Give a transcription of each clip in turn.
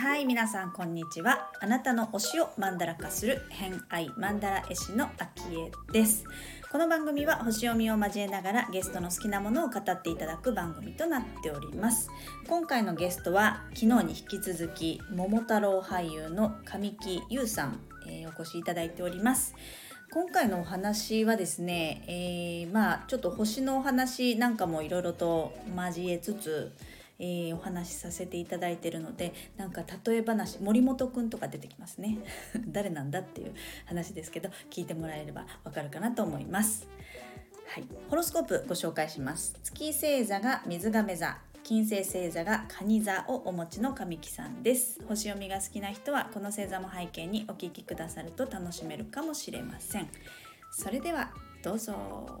はい皆さんこんにちは。あなたの推しをマンダラ化する偏愛マンダラ絵師のあきえです。この番組は星読みを交えながらゲストの好きなものを語っていただく番組となっております。今回のゲストは昨日に引き続き桃太郎俳優の神木優さん、えーお越しいただいております。今回のお話はですね、えーまあちょっと星のお話なんかもいろいろと交えつつ、えーお話しさせていただいてるのでなんか例え話森本くんとか出てきますね。誰なんだっていう話ですけど聞いてもらえればわかるかなと思います。はい、ホロスコープご紹介します。月星座が水亀座。金星星座が蟹座をお持ちの神木さんです。星読みが好きな人はこの星座も背景にお聞きくださると楽しめるかもしれません。それではどうぞ。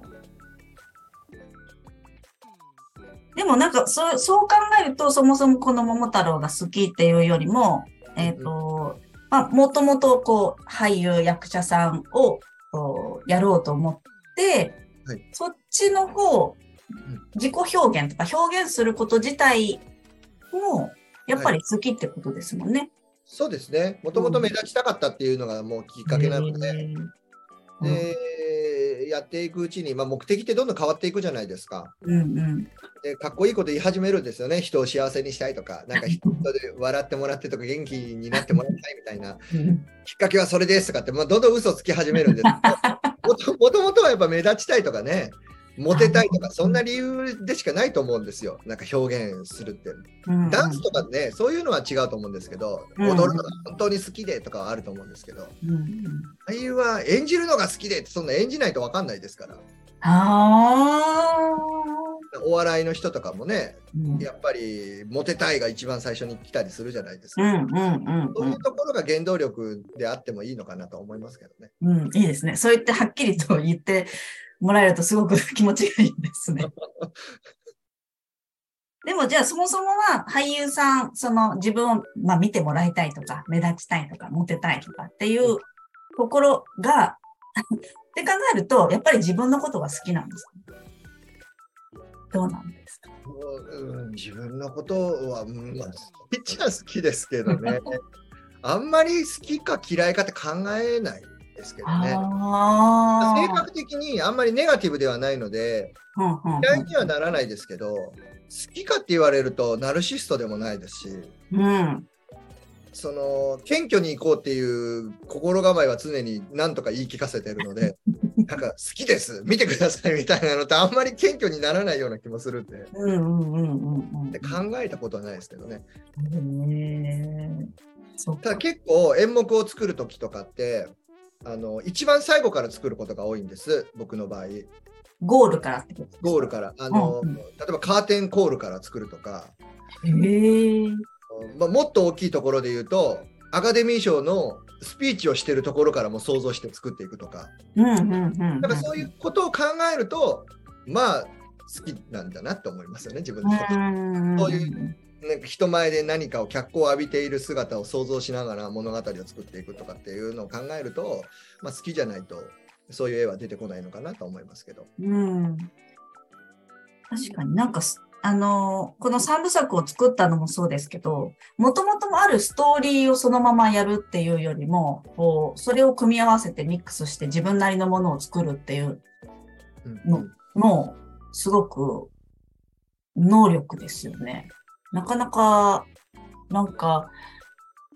でもなんかそうそう考えるとそもそもこの桃太郎が好きっていうよりも、えっ、と、まあ、もともとこう俳優役者さんをやろうと思って、はい。そっちの方、自己表現とか表現すること自体もやっぱり好きってことですもんね。そうですね。もともと目立ちたかったっていうのがもうきっかけなので、うん。で、やっていくうちに、まあ、目的ってどんどん変わっていくじゃないですか。うんうん。で、かっこいいこと言い始めるんですよね。人を幸せにしたいとか、なんか人で笑ってもらってとか、元気になってもらいたいみたいな、うん。きっかけはそれですとかって、まあ、どんどん嘘つき始めるんです もともとはやっぱ目立ちたいとかね、モテたいとか、そんな理由でしかないと思うんですよ。なんか表現するって。うんダンスとかね、そういうのは違うと思うんですけど、うん踊るのが本当に好きでとかはあると思うんですけど、うんうん俳優は演じるのが好きでって、そんな演じないと分かんないですから。あお笑いの人とかもね、ーやっぱりモテたいが一番最初に来たりするじゃないですか。そううんいうところが原動力であってもいいのかなと思いますけどね。うん、いいですね。そう言ってはっきりと言ってもらえるとすごく 気持ちがいいですね。でもじゃあそもそもは俳優さん、その自分を、まあ、見てもらいたいとか、目立ちたいとか、モテたいとかっていうところが、って考えると、やっぱり自分のことが好きなんですかどうなんですか？うん、自分のことは、うんまあ、好きっちゃ好きですけどね。あんまり好きか嫌いかって考えないですけどね。性格的にあんまりネガティブではないので、嫌いにはならないですけど、好きかって言われるとナルシストでもないですし、うん。その謙虚に行こうっていう心構えは常に何とか言い聞かせてるので、なんか好きです、見てくださいみたいなのってあんまり謙虚にならないような気もするんで、考えたことはないですけどね。たか。だ結構演目を作る時とかって、あの一番最後から作ることが多いんです、僕の場合。ゴールからってことゴールから。あの、うんうん例えばカーテンコールから作るとか。まあ、もっと大きいところで言うと、アカデミー賞のスピーチをしてるところからも想像して作っていくとか、うんうんうん。だからそういうことを考えると、まあ、好きなんだなって思いますよね、自分うで。ん。そういうなんか人前で何かを脚光を浴びている姿を想像しながら物語を作っていくとかっていうのを考えると、まあ、好きじゃないとそういう絵は出てこないのかなと思いますけど。うん。確かになんかす、あのーこの三部作を作ったのもそうですけど、もともとあるストーリーをそのままやるっていうよりも、こう、それを組み合わせてミックスして自分なりのものを作るっていううんのも、すごく能力ですよね。なかなか、なんか、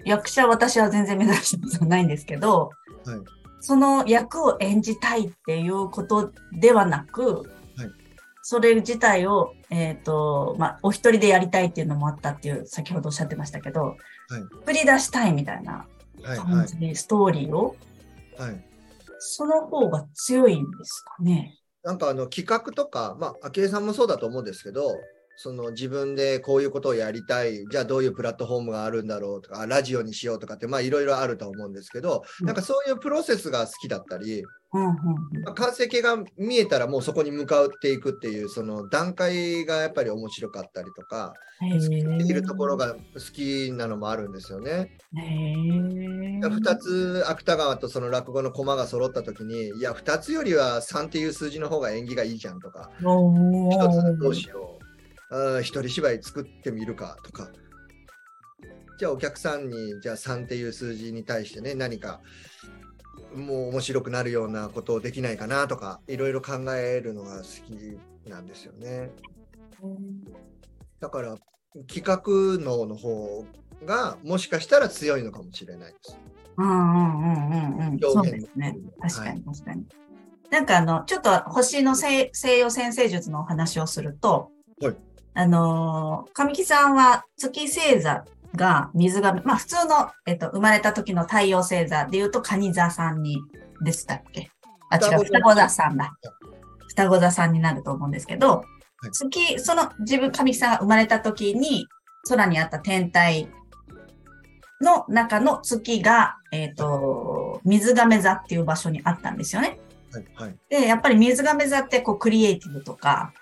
役者私は全然目指したことないんですけど、はい。その役を演じたいっていうことではなく、はい。それ自体を、えっ、と、まあ、お一人でやりたいっていうのもあったっていう、先ほどおっしゃってましたけど、振り出したいみたいなはい感じでストーリーを、はい。はいその方が強いんですかね。なんかあの企画とか、まあ、昭恵さんもそうだと思うんですけど、その自分でこういうことをやりたい、じゃあどういうプラットフォームがあるんだろうとか、ラジオにしようとかって、まあいろいろあると思うんですけど、うんなんかそういうプロセスが好きだったり、うんうんまあ完成形が見えたらもうそこに向かっていくっていう、その段階がやっぱり面白かったりとか、うん。できるところが好きなのもあるんですよね。へー。2つ芥川とその落語の駒が揃った時に、いや、2つよりは3っていう数字の方が縁起がいいじゃんとか、お1つーどうしよう、あー一人芝居作ってみるかとか、じゃあお客さんに、じゃあ3っていう数字に対してね、何かもう面白くなるようなことをできないかなとか、いろいろ考えるのが好きなんですよね。だから企画脳の方がもしかしたら強いのかもしれないです。うんうんうんうんうん。そうですね。確かはに確かに。なんかあの、ちょっと星の西西洋先生術のお話をすると、はいあのー、神木さんは月星座が水が、まあ普通の、えっと、生まれた時の太陽星座で言うと、蟹座さんにでしたっけ？あ、違う、双子座。さんだ。双子座さんになると思うんですけど、い。月、その自分、神木さんが生まれた時に、空にあった天体の中の月が、えっ、と、水亀座っていう場所にあったんですよね。はいはい。で、やっぱり水亀座ってこうクリエイティブとか、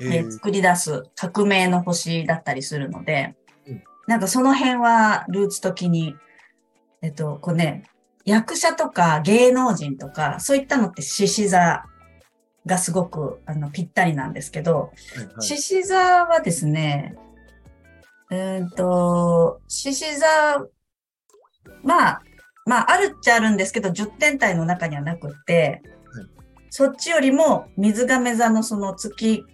えー。作り出す革命の星だったりするので、うん。なんかその辺はルーツ的に、えっと、こうね、役者とか芸能人とか、そういったのって獅子座がすごくあのぴったりなんですけど、獅子座はですね、うーんと、獅子座、まあ、まあ、あるっちゃあるんですけど、10天体の中にはなくって、はい。そっちよりも水亀座のその月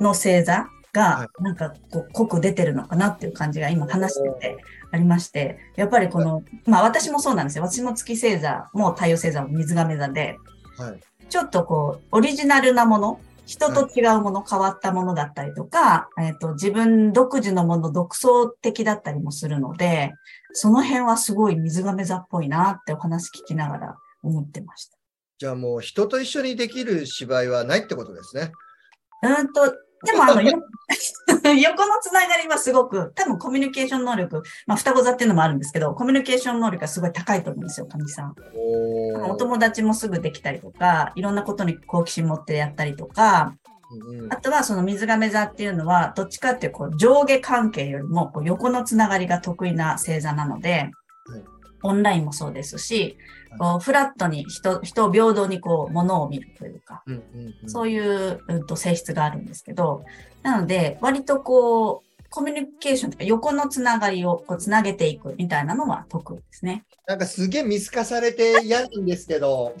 の星座はが、なんかこう濃く出てるのかなっていう感じが今話しててありまして、やっぱりこの、まあ私もそうなんですよ。私も月星座も太陽星座も水亀座で、はいちょっとこう、オリジナルなもの、人と違うもの、変わったものだったりとか、えっ、と、自分独自のもの、独創的だったりもするので、その辺はすごい水亀座っぽいなってお話聞きながら思ってました。じゃあもう人と一緒にできる芝居はないってことですね。うーんと、でもあの、よ 横のつながりはすごく、多分コミュニケーション能力、まあ、双子座っていうのもあるんですけど、コミュニケーション能力がすごい高いと思うんですよ、神木さん。お友達もすぐできたりとか、いろんなことに好奇心持ってやったりとか、あとはその水亀座っていうのは、どっちかっていうとこう上下関係よりもこう横のつながりが得意な星座なので、はい。オンラインもそうですし、はいこうフラットに人人を平等にこう物を見るというか、うんうんうんそういう、うん、と性質があるんですけど、なので、割とこう、コミュニケーションとか横のつながりをこうつなげていくみたいなのは得意ですね。なんかすげえ見透かされて嫌なんですけど、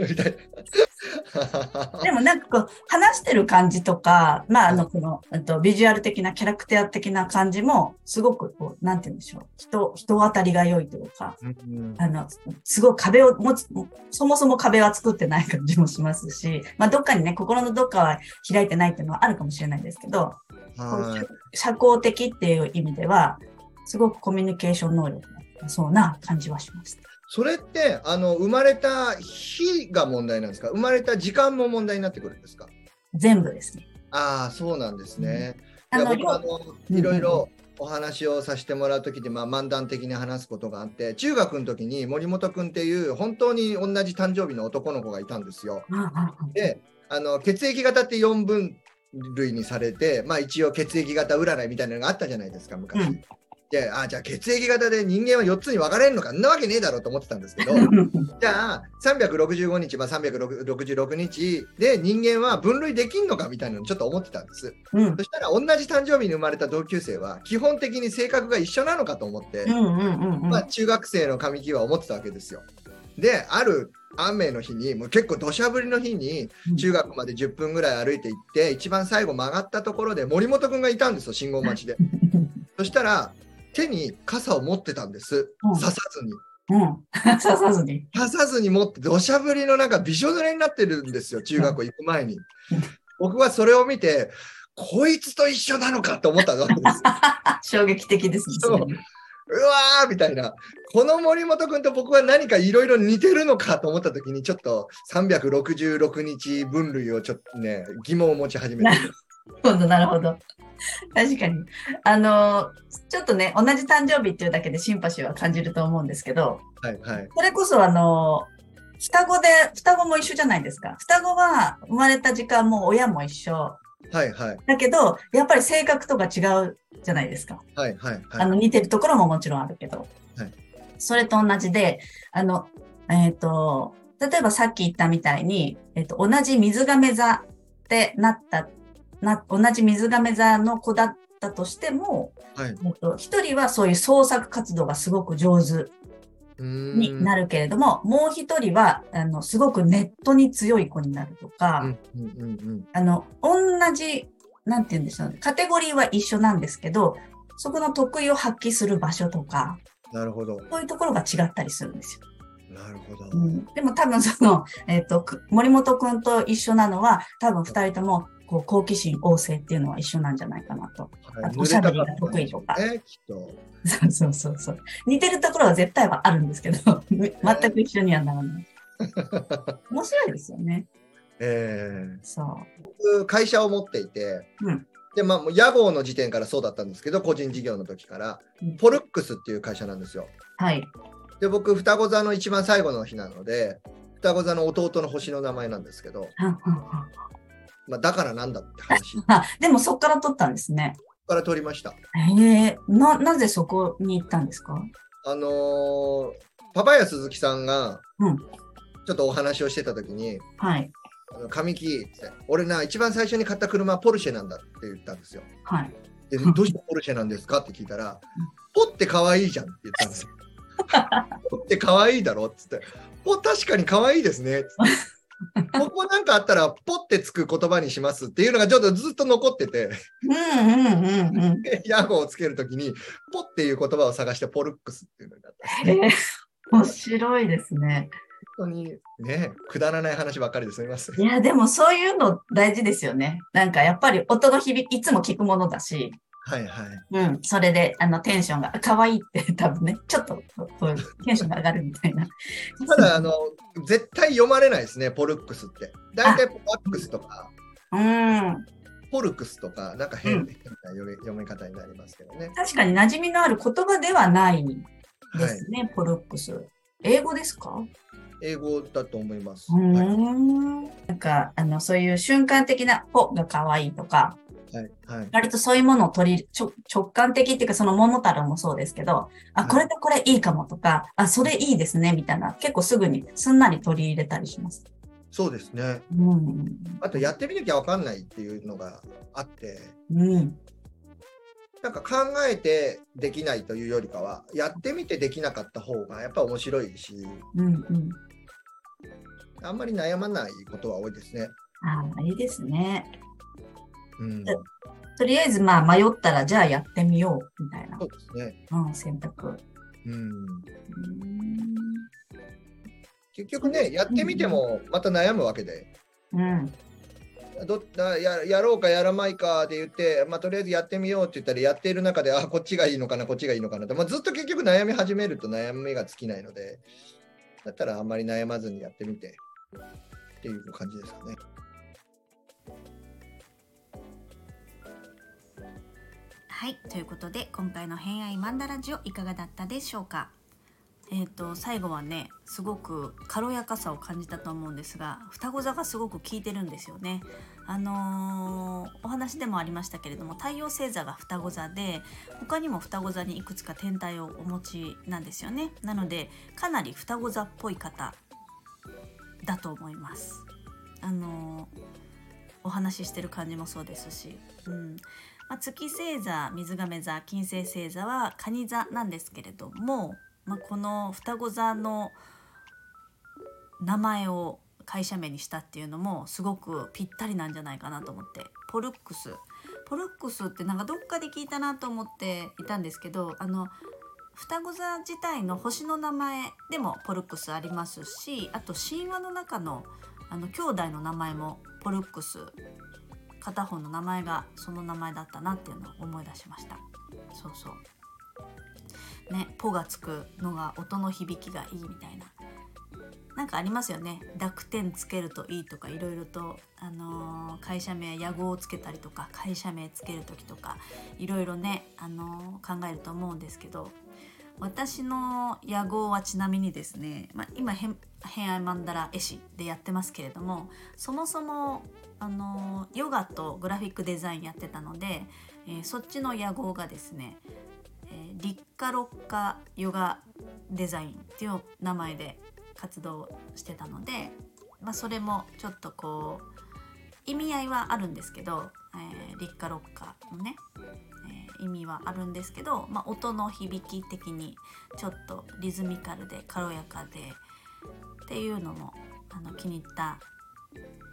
みたいな。でもなんかこう、話してる感じとか、まあ、あの、この、うんとビジュアル的な、キャラクター的な感じも、すごくこう、なんて言うんでしょう。人、人当たりが良いというか、うんあの、すごい壁を持つ、そもそも壁は作ってない感じもしますし、まあ、どっかにね、心のどっかは開いてないっていうのはあるかもしれないですけど、はい社交的っていう意味では、すごくコミュニケーション能力がそうな感じはしました。それってあの生まれた日が問題なんですか？生まれた時間も問題になってくるんですか？全部ですね。ああそうなんですね。あの、いや僕はあのうんいろいろお話をさせてもらう時で、まあ、漫談的に話すことがあって中学の時に森本君っていう本当に同じ誕生日の男の子がいたんですよ。あああであの血液型って4分類にされて、まあ、一応血液型占いみたいなのがあったじゃないですか昔。うんであじゃあ血液型で人間は4つに分かれるのかんなわけねえだろうと思ってたんですけど じゃあ365日、まあ、366日で人間は分類できんのかみたいなのちょっと思ってたんです。うんそしたら同じ誕生日に生まれた同級生は基本的に性格が一緒なのかと思って、まあ、中学生の神木は思ってたわけですよ。である雨の日にもう結構土砂降りの日に中学まで10分ぐらい歩いて行って一番最後曲がったところで森本君がいたんですよ信号待ちで。そしたら手に傘を持ってたんですうん刺さずに。うん。刺さずに。刺さずに持って土砂降りの中びしょ濡れになってるんですよ中学校行く前に。僕はそれを見てこいつと一緒なのかと思ったわけですよ。衝撃的ですね。そううわーみたいな。この森本君と僕は何かいろいろ似てるのかと思った時にちょっと366日分類をちょっとね疑問を持ち始めて。なるほど。確かに。あの、ちょっとね、同じ誕生日っていうだけでシンパシーは感じると思うんですけど、はいはい。それこそあの、双子で、双子も一緒じゃないですか。双子は生まれた時間も親も一緒。はいはい。だけど、やっぱり性格とか違うじゃないですか。はいはいはい。あの、似てるところももちろんあるけど。はいそれと同じで、あの、えっ、と、例えばさっき言ったみたいに、えっ、と、同じ水亀座ってなった、な、同じ水亀座の子だったとしても、はい。えっと、一人はそういう創作活動がすごく上手になるけれども、もう一人は、あの、すごくネットに強い子になるとか、うんうんうんうん。あの、同じ、なんて言うんでしょうね、カテゴリーは一緒なんですけど、そこの得意を発揮する場所とか、なるほど。そういうところが違ったりするんですよ。なるほど。うん、でも多分その、えっ、と、く森本くんと一緒なのは、多分二人とも、こう、好奇心旺盛っていうのは一緒なんじゃないかなと。はいおしゃべりが得意とかね、きっと。そうそうそうそう。似てるところは絶対はあるんですけど、全く一緒にはならない。面白いですよね。ええそう。僕会社を持っていて、うんでまあ、屋号の時点からそうだったんですけど個人事業の時からうんポルックスっていう会社なんですよ。はい。で僕双子座の一番最後の日なので双子座の弟の星の名前なんですけど、まあ、だからなんだって話 あ、でもそこから取ったんですね。から取りました。へえ、な、なぜそこに行ったんですか？あのーパパヤ鈴木さんがうんちょっとお話をしてた時にはい。「あの神木」って「俺な一番最初に買った車はポルシェなんだ」って言ったんですよ。はい。で、どうしてポルシェなんですかって聞いたら、ポって可愛いじゃんって言ったんですよ。ポって可愛いだろっつって、ポ確かに可愛いですねっつって。ここなんかあったら、ポってつく言葉にしますっていうのがちょっとずっと残ってて、うんうんうんうん。ヤゴをつけるときに、ポっていう言葉を探して、ポルックスっていうのになった。へえ、面白いですね。本当にね、くだらない話ばっかりですみません。いや、でもそういうの大事ですよね。なんかやっぱり音の響き、いつも聞くものだし、はいはい。うん、それで、あの、テンションが、可愛いって 多分ね、ちょっと、そういうテンションが上がるみたいな。ただ、あの、絶対読まれないですね、ポルックスって。大体、ポワックスとか、うん。ポルクスとか、なんか変,、な読み読み方になりますけどね。確かに馴染みのある言葉ではないではいす。ね、ポルックス。英語ですか？英語だと思います。うーはいん。なんか、あの、そういう瞬間的な、ポが可愛いとか、はいはい。割とそういうものを取り、直感的っていうか、その桃太郎もそうですけど、あ、いこれとこれいいかもとか、あ、それいいですね、みたいな、結構すぐにすんなり取り入れたりします。そうですね。うん。あとやってみなきゃわかんないっていうのがあって、うん。なんか考えてできないというよりかは、やってみてできなかった方がやっぱ面白いし、うんうん。あんまり悩まないことは多いですね。ああ、いいですね。うん。えとりあえず、まあ、迷ったら、じゃあやってみよう、みたいなそ。うですね。うん、選択。うん。うん結局ね、やってみてもまた悩むわけで、うん。どだややろうかやらないかで言って、まあ、とりあえずやってみようって言ったら、やっている中で、あ、こっちがいいのかな、こっちがいいのかなって、まあ、ずっと結局悩み始めると悩みが尽きないので、だったらあんまり悩まずにやってみてっていう感じですかね。はいということで今回の「偏愛マンダラジオ」いかがだったでしょうか？えー、と最後はねすごく軽やかさを感じたと思うんですが双子座がすごく効いてるんですよね。あのーお話でもありましたけれども太陽星座が双子座で他にも双子座にいくつか天体をお持ちなんですよね。なのでかなり双子座っぽい方だと思います。あのーお話ししてる感じもそうですし、うんまあ、月星座水亀座金星星座は蟹座なんですけれども、まあ、この双子座の名前を会社名にしたっていうのもすごくぴったりなんじゃないかなと思ってポルックス。ポルックスってなんかどっかで聞いたなと思っていたんですけどあの双子座自体の星の名前でもポルックスありますしあと神話の中のあの兄弟の名前もポルックス片方の名前がその名前だったなっていうのを思い出しました。そうそう。ね「ポ」がつくのが音の響きがいいみたいな。なんかありますよね。濁点つけるといいとかいろいろと、あのー会社名屋号をつけたりとか会社名つける時とかいろいろね、あのー考えると思うんですけど私の屋号はちなみにですね、まあ、今偏愛マンダラ絵師でやってますけれどもそもそも、あのヨガとグラフィックデザインやってたので、えーそっちの屋号がですね、えー立夏六花ヨガデザインっていう名前で活動してたので、まあ、それもちょっとこう意味合いはあるんですけど、えー立夏六花のね、意味はあるんですけど、まあ、音の響き的にちょっとリズミカルで軽やかでっていうのもあの気に入った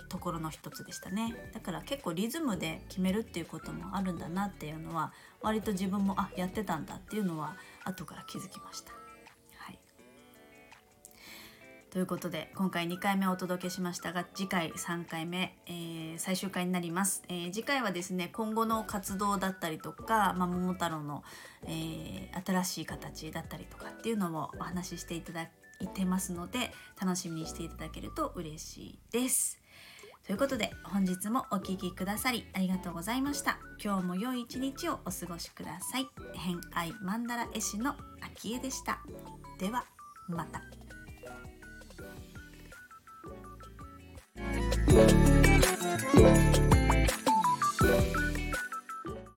ところの一つでしたねだから結構リズムで決めるっていうこともあるんだなっていうのは割と自分もあやってたんだっていうのは後から気づきました。ということで今回2回目お届けしましたが次回3回目、えー最終回になります、えー次回はですね今後の活動だったりとか、まあ、桃太郎の、えー新しい形だったりとかっていうのもお話ししていただいてますので楽しみにしていただけると嬉しいです。ということで本日もお聴きくださりありがとうございました。今日も良い一日をお過ごしください。偏愛マンダラ絵師の秋江でした。ではまた。Thank you.